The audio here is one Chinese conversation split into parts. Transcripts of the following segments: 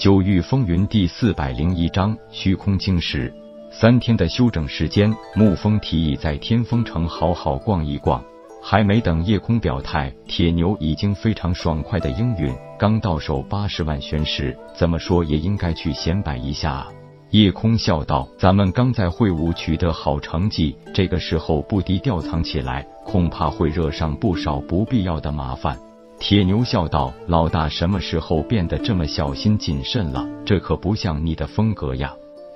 九域风云第四百零一章虚空晶石。三天的休整时间，沐风提议在天风城好好逛一逛。还没等叶空表态，铁牛已经非常爽快的应允。刚到手八十万玄石，怎么说也应该去显摆一下啊！夜空笑道：“咱们刚在会武取得好成绩，这个时候不低调藏起来，恐怕会惹上不少不必要的麻烦。”铁牛笑道：“老大什么时候变得这么小心谨慎了？这可不像你的风格呀。”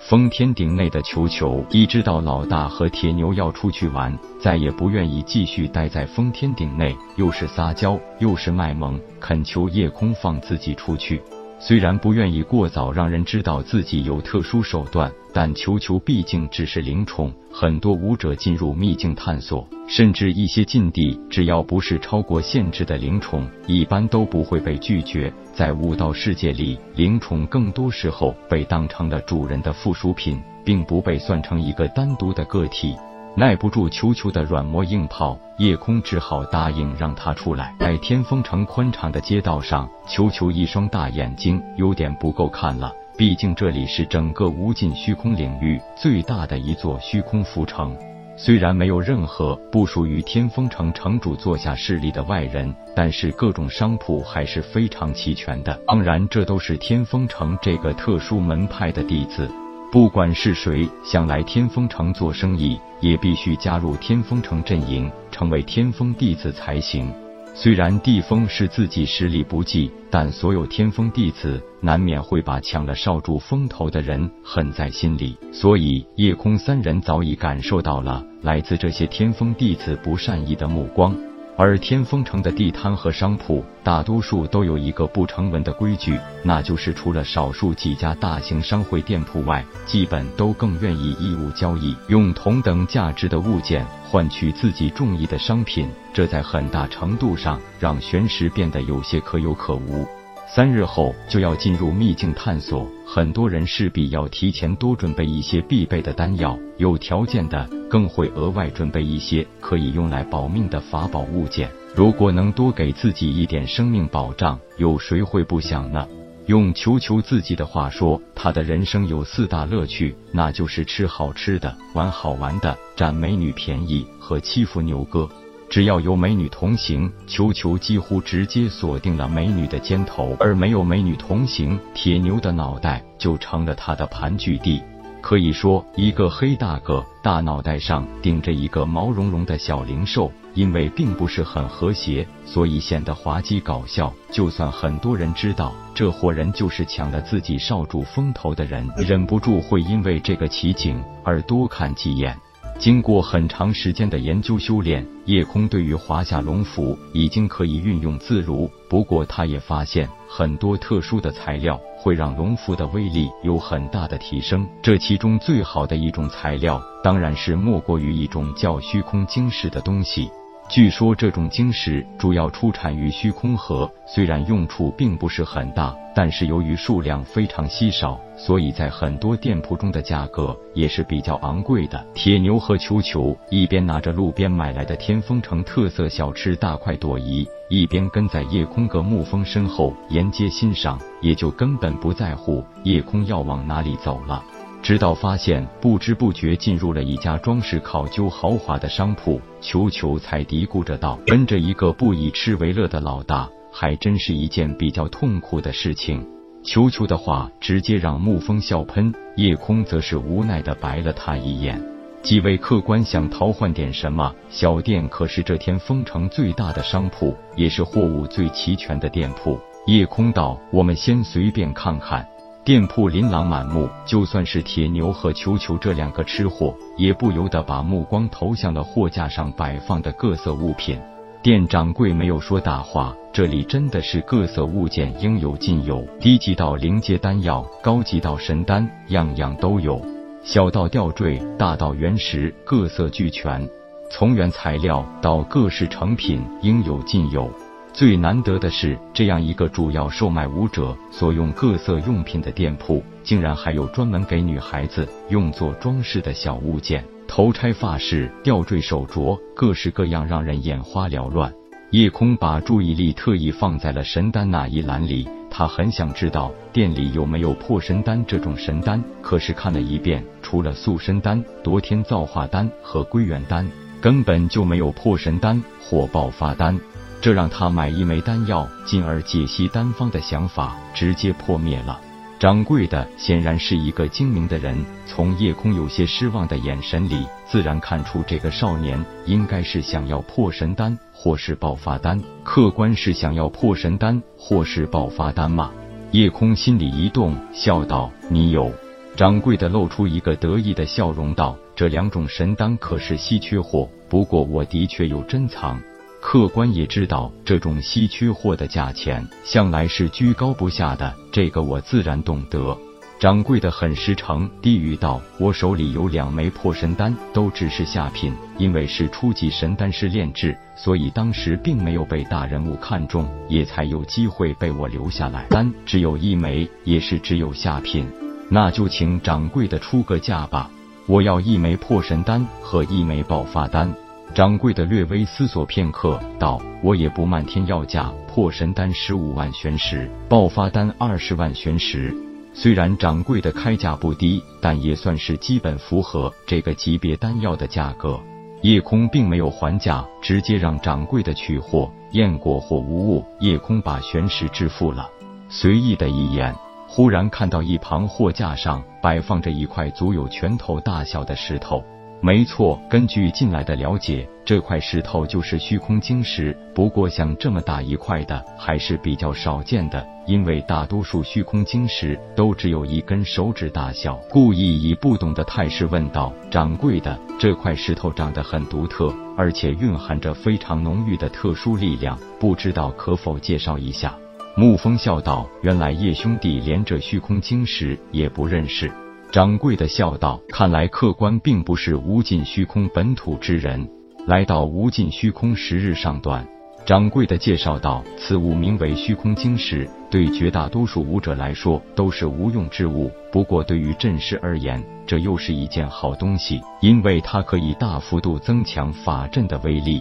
封天顶内的球球一知道老大和铁牛要出去玩，再也不愿意继续待在封天顶内，又是撒娇又是卖萌，恳求夜空放自己出去。虽然不愿意过早让人知道自己有特殊手段，但球球毕竟只是灵宠。很多武者进入秘境探索，甚至一些禁地，只要不是超过限制的灵宠，一般都不会被拒绝。在武道世界里，灵宠更多时候被当成了主人的附属品，并不被算成一个单独的个体。耐不住球球的软磨硬泡，夜空只好答应让他出来。在天风城宽敞的街道上，球球一双大眼睛有点不够看了。毕竟这里是整个无尽虚空领域最大的一座虚空浮城，虽然没有任何不属于天风城城主座下势力的外人，但是各种商铺还是非常齐全的。当然，这都是天风城这个特殊门派的弟子。不管是谁想来天风城做生意，也必须加入天风城阵营，成为天风弟子才行。虽然地风是自己实力不济，但所有天风弟子难免会把抢了少主风头的人恨在心里，所以夜空三人早已感受到了来自这些天风弟子不善意的目光。而天风城的地摊和商铺，大多数都有一个不成文的规矩，那就是除了少数几家大型商会店铺外，基本都更愿意义务交易，用同等价值的物件换取自己中意的商品。这在很大程度上让玄石变得有些可有可无。三日后就要进入秘境探索，很多人势必要提前多准备一些必备的丹药，有条件的更会额外准备一些可以用来保命的法宝物件。如果能多给自己一点生命保障，有谁会不想呢？用球球自己的话说，他的人生有四大乐趣，那就是吃好吃的、玩好玩的、占美女便宜和欺负牛哥。只要有美女同行，球球几乎直接锁定了美女的肩头；而没有美女同行，铁牛的脑袋就成了他的盘踞地。可以说，一个黑大个大脑袋上顶着一个毛茸茸的小灵兽，因为并不是很和谐，所以显得滑稽搞笑。就算很多人知道这伙人就是抢了自己少主风头的人，忍不住会因为这个奇景而多看几眼。经过很长时间的研究修炼，夜空对于华夏龙符已经可以运用自如。不过，他也发现很多特殊的材料会让龙符的威力有很大的提升。这其中最好的一种材料，当然是莫过于一种叫虚空晶石的东西。据说这种晶石主要出产于虚空河，虽然用处并不是很大，但是由于数量非常稀少，所以在很多店铺中的价格也是比较昂贵的。铁牛和球球一边拿着路边买来的天风城特色小吃大快朵颐，一边跟在夜空阁沐风身后沿街欣赏，也就根本不在乎夜空要往哪里走了。直到发现不知不觉进入了一家装饰考究豪华的商铺，球球才嘀咕着道：“跟着一个不以吃为乐的老大，还真是一件比较痛苦的事情。”球球的话直接让沐风笑喷，夜空则是无奈的白了他一眼。几位客官想淘换点什么？小店可是这天丰城最大的商铺，也是货物最齐全的店铺。夜空道：“我们先随便看看。”店铺琳琅满目，就算是铁牛和球球这两个吃货，也不由得把目光投向了货架上摆放的各色物品。店掌柜没有说大话，这里真的是各色物件应有尽有，低级到灵阶丹药，高级到神丹，样样都有；小到吊坠，大到原石，各色俱全。从原材料到各式成品，应有尽有。最难得的是，这样一个主要售卖舞者所用各色用品的店铺，竟然还有专门给女孩子用作装饰的小物件，头钗、发饰、吊坠、手镯，各式各样，让人眼花缭乱。叶空把注意力特意放在了神丹那一栏里，他很想知道店里有没有破神丹这种神丹。可是看了一遍，除了塑身丹、夺天造化丹和归元丹，根本就没有破神丹或爆发丹。这让他买一枚丹药，进而解析丹方的想法直接破灭了。掌柜的显然是一个精明的人，从夜空有些失望的眼神里，自然看出这个少年应该是想要破神丹或是爆发丹。客官是想要破神丹或是爆发丹吗？夜空心里一动，笑道：“你有。”掌柜的露出一个得意的笑容，道：“这两种神丹可是稀缺货，不过我的确有珍藏。”客官也知道这种稀缺货的价钱向来是居高不下的，这个我自然懂得。掌柜的很实诚，低语道：“我手里有两枚破神丹，都只是下品，因为是初级神丹师炼制，所以当时并没有被大人物看中，也才有机会被我留下来。丹只有一枚，也是只有下品，那就请掌柜的出个价吧。我要一枚破神丹和一枚爆发丹。”掌柜的略微思索片刻，道：“我也不漫天要价，破神丹十五万玄石，爆发丹二十万玄石。虽然掌柜的开价不低，但也算是基本符合这个级别丹药的价格。”叶空并没有还价，直接让掌柜的取货。验过货无误，叶空把玄石支付了，随意的一眼，忽然看到一旁货架上摆放着一块足有拳头大小的石头。没错，根据近来的了解，这块石头就是虚空晶石。不过，像这么大一块的还是比较少见的，因为大多数虚空晶石都只有一根手指大小。故意以不懂的态势问道：“掌柜的，这块石头长得很独特，而且蕴含着非常浓郁的特殊力量，不知道可否介绍一下？”沐风笑道：“原来叶兄弟连这虚空晶石也不认识。”掌柜的笑道：“看来客官并不是无尽虚空本土之人。来到无尽虚空时日尚短。”掌柜的介绍道：“此物名为虚空晶石，对绝大多数武者来说都是无用之物。不过对于阵师而言，这又是一件好东西，因为它可以大幅度增强法阵的威力。”